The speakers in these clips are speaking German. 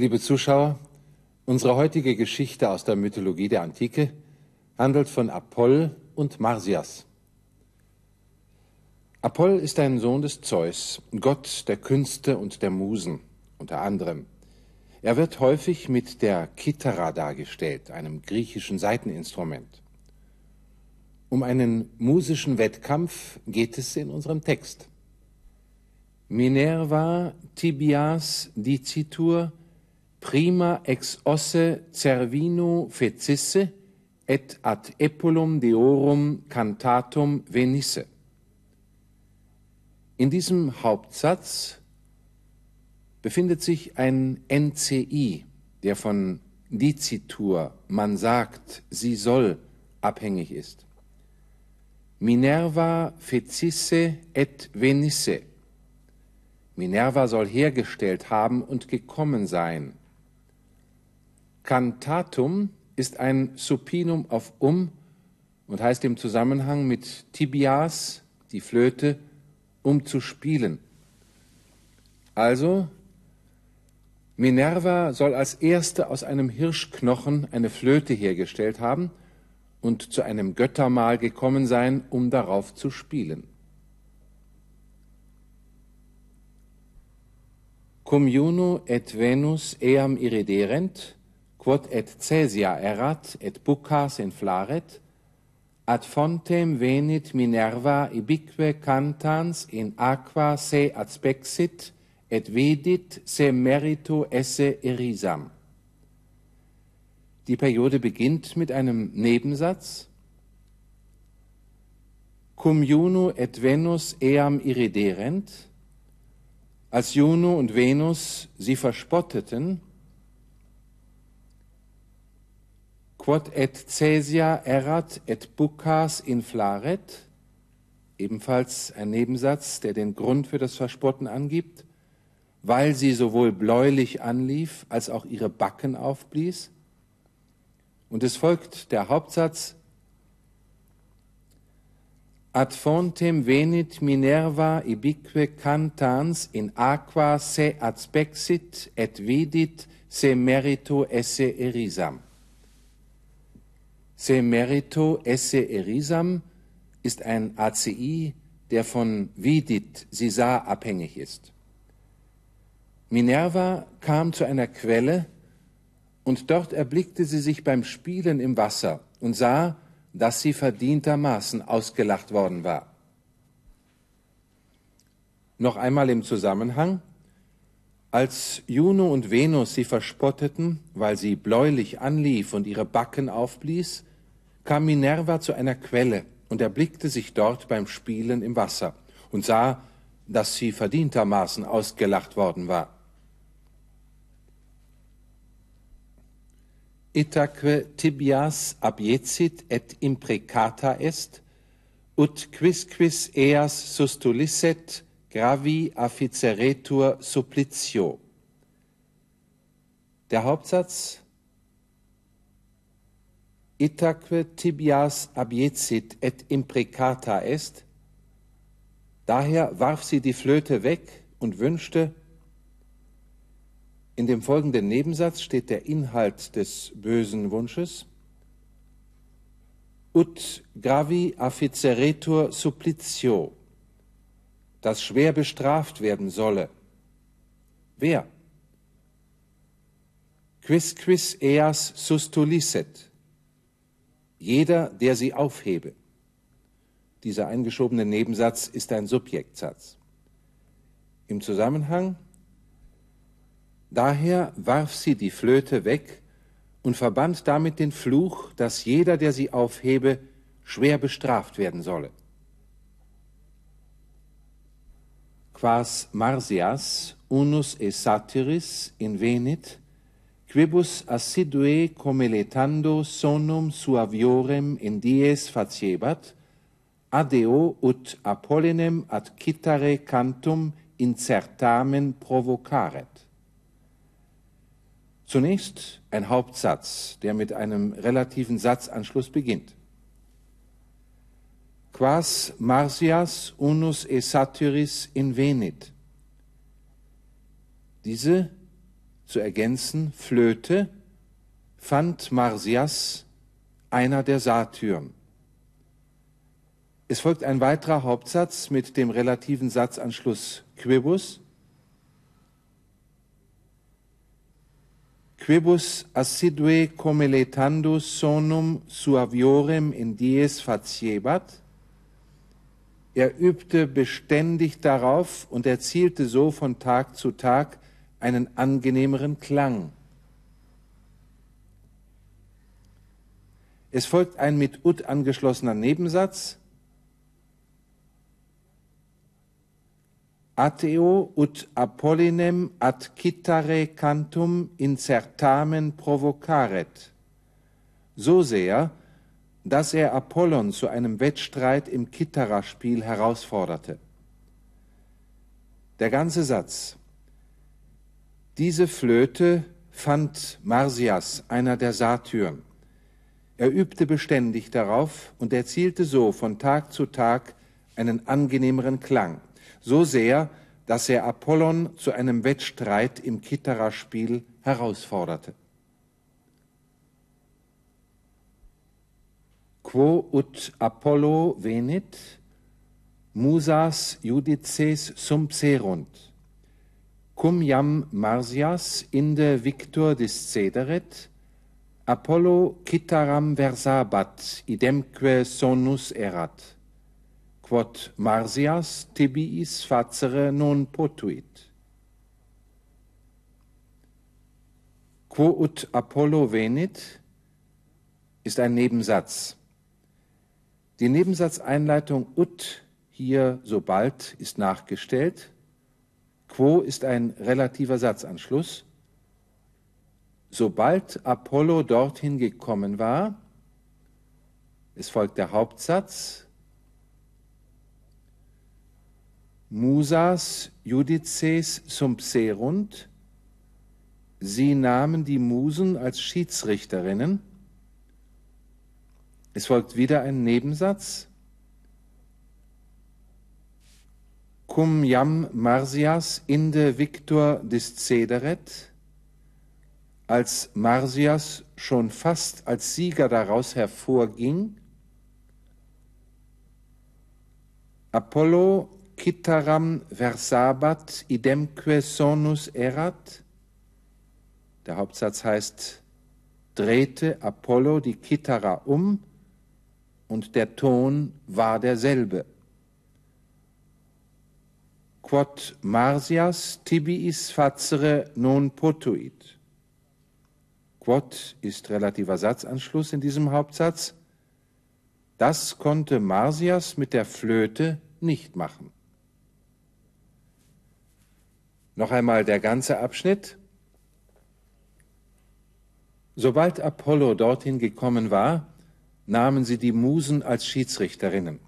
Liebe Zuschauer, unsere heutige Geschichte aus der Mythologie der Antike handelt von Apoll und Marsyas. Apoll ist ein Sohn des Zeus, Gott der Künste und der Musen, unter anderem. Er wird häufig mit der Kithara dargestellt, einem griechischen Saiteninstrument. Um einen musischen Wettkampf geht es in unserem Text. Minerva tibias dicitur prima ex osse cervino fecisse et ad epulum deorum cantatum venisse. In diesem Hauptsatz befindet sich ein NCI, der von Dicitur, man sagt, sie soll, abhängig ist. Minerva fecisse et venisse. Minerva soll hergestellt haben und gekommen sein. Cantatum ist ein Supinum auf um und heißt im Zusammenhang mit Tibias, die Flöte, um zu spielen. Also, Minerva soll als erste aus einem Hirschknochen eine Flöte hergestellt haben und zu einem Göttermahl gekommen sein, um darauf zu spielen. Cum Juno et Venus eam iriderent, quod et Caesia erat et bucas inflaret, ad fontem venit Minerva ibique cantans in aqua se adspexit et vedit se merito esse erisam. Die Periode beginnt mit einem Nebensatz. Cum Juno et Venus eam iriderent, als Juno und Venus sie verspotteten, quod et Caesia erat et bucas inflaret, ebenfalls ein Nebensatz, der den Grund für das Verspotten angibt, weil sie sowohl bläulich anlief als auch ihre Backen aufblies. Und es folgt der Hauptsatz, Ad fontem venit Minerva ibique cantans in aqua se adspexit et vidit se merito esse erisam. Se merito esse erisam ist ein ACI, der von vidit, sie sah, abhängig ist. Minerva kam zu einer Quelle und dort erblickte sie sich beim Spielen im Wasser und sah, dass sie verdientermaßen ausgelacht worden war. Noch einmal im Zusammenhang, als Juno und Venus sie verspotteten, weil sie bläulich anlief und ihre Backen aufblies, kam Minerva zu einer Quelle und erblickte sich dort beim Spielen im Wasser und sah, dass sie verdientermaßen ausgelacht worden war. Itaque tibias abiecit et imprecata est, ut quisquis eas sustulisset gravi afficeretur supplitio. Der Hauptsatz itaque tibias abiecit et imprecata est. Daher warf sie die Flöte weg und wünschte, in dem folgenden Nebensatz steht der Inhalt des bösen Wunsches. Ut gravi afficeretur supplitio, das schwer bestraft werden solle. Wer? Quis quis eas sustulisset, jeder, der sie aufhebe. Dieser eingeschobene Nebensatz ist ein Subjektsatz. Im Zusammenhang Daher warf sie die Flöte weg und verband damit den Fluch, dass jeder, der sie aufhebe, schwer bestraft werden solle. Quas Marsias unus e satiris invenit quibus assidue comeletando sonum suaviorem in dies faciebat, adeo ut Apollinem ad citare cantum incertamen provocaret. Zunächst ein Hauptsatz, der mit einem relativen Satzanschluss beginnt. Quas Marsias unus e satiris invenit. Diese zu ergänzen, Flöte, fand Marsias einer der Satyren. Es folgt ein weiterer Hauptsatz mit dem relativen Satzanschluss quibus. Quibus assidue comeletandus sonum suaviorem in dies faciebat. Er übte beständig darauf und erzielte so von Tag zu Tag einen angenehmeren Klang. Es folgt ein mit ut angeschlossener Nebensatz. Ateo ut Apollinem ad citare cantum incertamen provocaret. So sehr, dass er Apollon zu einem Wettstreit im Kitara-Spiel herausforderte. Der ganze Satz. Diese Flöte fand Marsias, einer der Satyren. Er übte beständig darauf und erzielte so von Tag zu Tag einen angenehmeren Klang, so sehr, dass er Apollon zu einem Wettstreit im Kitara-Spiel herausforderte. Quo ut Apollo venit, musas judices sumpserunt, cum jam Marsias inde victor discederet, Apollo citaram versabat, idemque sonus erat, quod Marsias tibiis facere non potuit. Quo ut Apollo venit ist ein Nebensatz. Die Nebensatzeinleitung ut hier sobald ist nachgestellt. Quo ist ein relativer Satzanschluss sobald Apollo dorthin gekommen war, es folgt der Hauptsatz, Musas judices sumpserunt, sie nahmen die Musen als Schiedsrichterinnen. Es folgt wieder ein Nebensatz. Cum jam Marsias inde victor discederet, als Marsias schon fast als Sieger daraus hervorging, Apollo citaram versabat idemque sonus erat. Der Hauptsatz heißt, drehte Apollo die Kithara um und der Ton war derselbe. Quod Marsias tibiis facere non potuit. Quod ist relativer Satzanschluss in diesem Hauptsatz. Das konnte Marsias mit der Flöte nicht machen. Noch einmal der ganze Abschnitt. Sobald Apollo dorthin gekommen war, nahmen sie die Musen als Schiedsrichterinnen.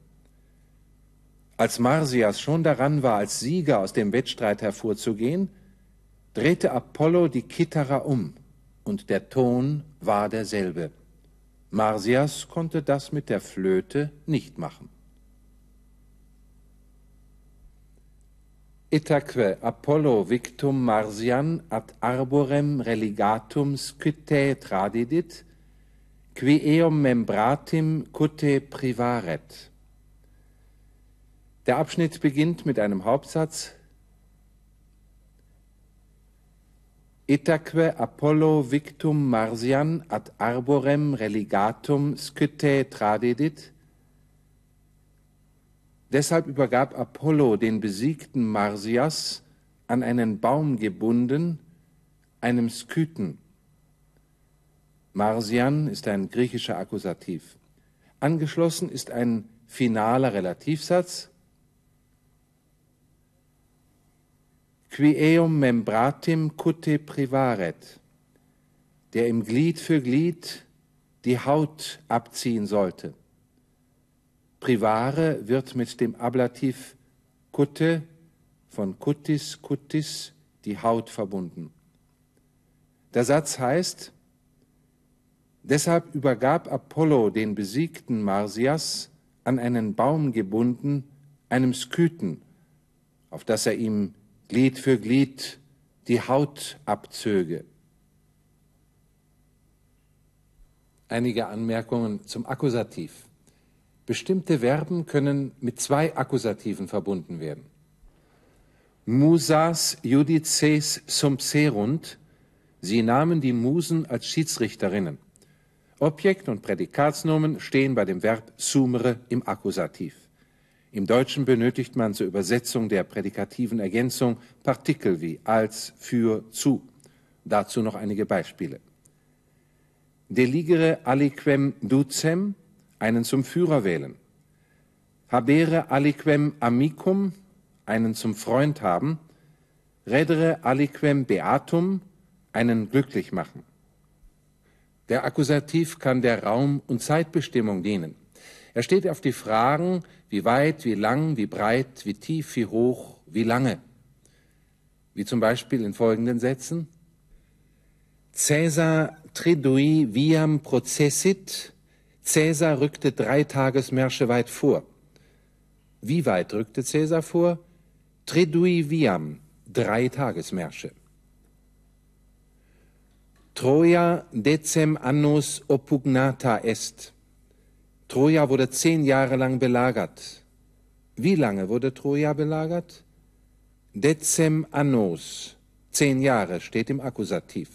Als Marsias schon daran war, als Sieger aus dem Wettstreit hervorzugehen, drehte Apollo die Kithara um und der Ton war derselbe. Marsias konnte das mit der Flöte nicht machen. Itaque Apollo victum Marsian ad arborem religatum scytae tradidit, qui eum membratim cute privaret. Der Abschnitt beginnt mit einem Hauptsatz, Itaque Apollo victum Marsian ad arborem religatum scytae tradidit. Deshalb übergab Apollo den besiegten Marsias an einen Baum gebunden, einem Skythen. Marsian ist ein griechischer Akkusativ. Angeschlossen ist ein finaler Relativsatz, qui eum membratim cute privaret, der im Glied für Glied die Haut abziehen sollte. Privare wird mit dem Ablativ cutte von cutis cutis die Haut verbunden. Der Satz heißt, deshalb übergab Apollo den besiegten Marsias an einen Baum gebunden, einem Skythen, auf das er ihm Glied für Glied die Hautabzüge. Einige Anmerkungen zum Akkusativ. Bestimmte Verben können mit zwei Akkusativen verbunden werden. Musas judices sumpserunt, sie nahmen die Musen als Schiedsrichterinnen. Objekt und Prädikatsnomen stehen bei dem Verb sumere im Akkusativ. Im Deutschen benötigt man zur Übersetzung der prädikativen Ergänzung Partikel wie als, für, zu. Dazu noch einige Beispiele. Deligere aliquem ducem, einen zum Führer wählen. Habere aliquem amicum, einen zum Freund haben. Redere aliquem beatum, einen glücklich machen. Der Akkusativ kann der Raum- und Zeitbestimmung dienen. Er steht auf die Fragen, wie weit, wie lang, wie breit, wie tief, wie hoch, wie lange. Wie zum Beispiel in folgenden Sätzen. Caesar tridui viam processit. Caesar rückte drei Tagesmärsche weit vor. Wie weit rückte Caesar vor? Tridui viam, drei Tagesmärsche. Troja decem annus oppugnata est. Troja wurde zehn Jahre lang belagert. Wie lange wurde Troja belagert? Decem annos, zehn Jahre, steht im Akkusativ.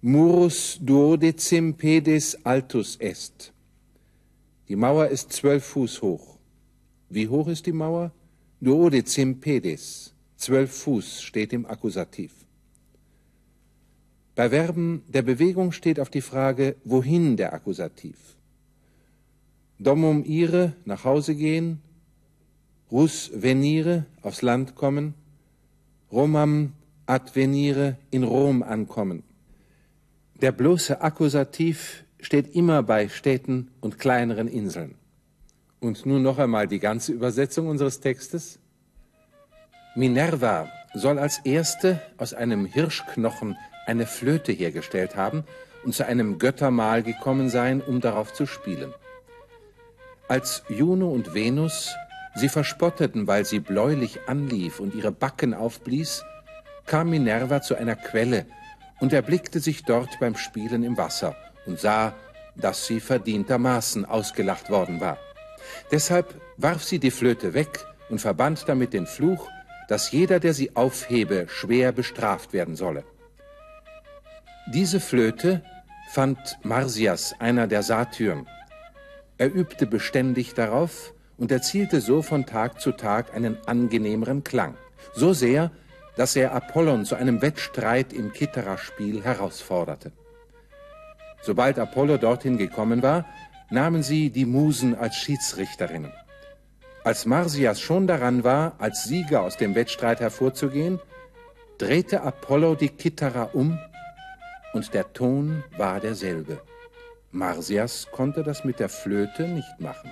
Murus duodecim pedis altus est. Die Mauer ist zwölf Fuß hoch. Wie hoch ist die Mauer? Duodecim pedis. Zwölf Fuß steht im Akkusativ. Bei Verben der Bewegung steht auf die Frage, wohin der Akkusativ. Domum ire, nach Hause gehen. Rus venire, aufs Land kommen. Romam advenire, in Rom ankommen. Der bloße Akkusativ steht immer bei Städten und kleineren Inseln. Und nun noch einmal die ganze Übersetzung unseres Textes. Minerva soll als erste aus einem Hirschknochen eine Flöte hergestellt haben und zu einem Göttermahl gekommen sein, um darauf zu spielen. Als Juno und Venus sie verspotteten, weil sie bläulich anlief und ihre Backen aufblies, kam Minerva zu einer Quelle, und erblickte sich dort beim Spielen im Wasser und sah, dass sie verdientermaßen ausgelacht worden war. Deshalb warf sie die Flöte weg und verband damit den Fluch, dass jeder, der sie aufhebe, schwer bestraft werden solle. Diese Flöte fand Marsias, einer der Satyren. Er übte beständig darauf und erzielte so von Tag zu Tag einen angenehmeren Klang. So sehr, dass er Apollon zu einem Wettstreit im Kitterer-Spiel herausforderte. Sobald Apollo dorthin gekommen war, nahmen sie die Musen als Schiedsrichterinnen. Als Marsias schon daran war, als Sieger aus dem Wettstreit hervorzugehen, drehte Apollo die Kitterer um und der Ton war derselbe. Marsias konnte das mit der Flöte nicht machen.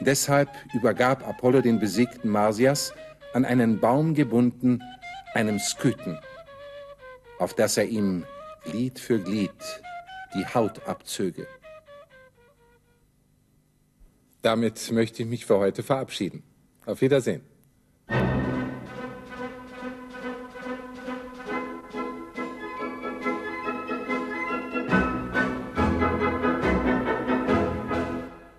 Deshalb übergab Apollo den besiegten Marsias an einen Baum gebunden, einem Skythen, auf das er ihm Glied für Glied die Haut abzöge. Damit möchte ich mich für heute verabschieden. Auf Wiedersehen.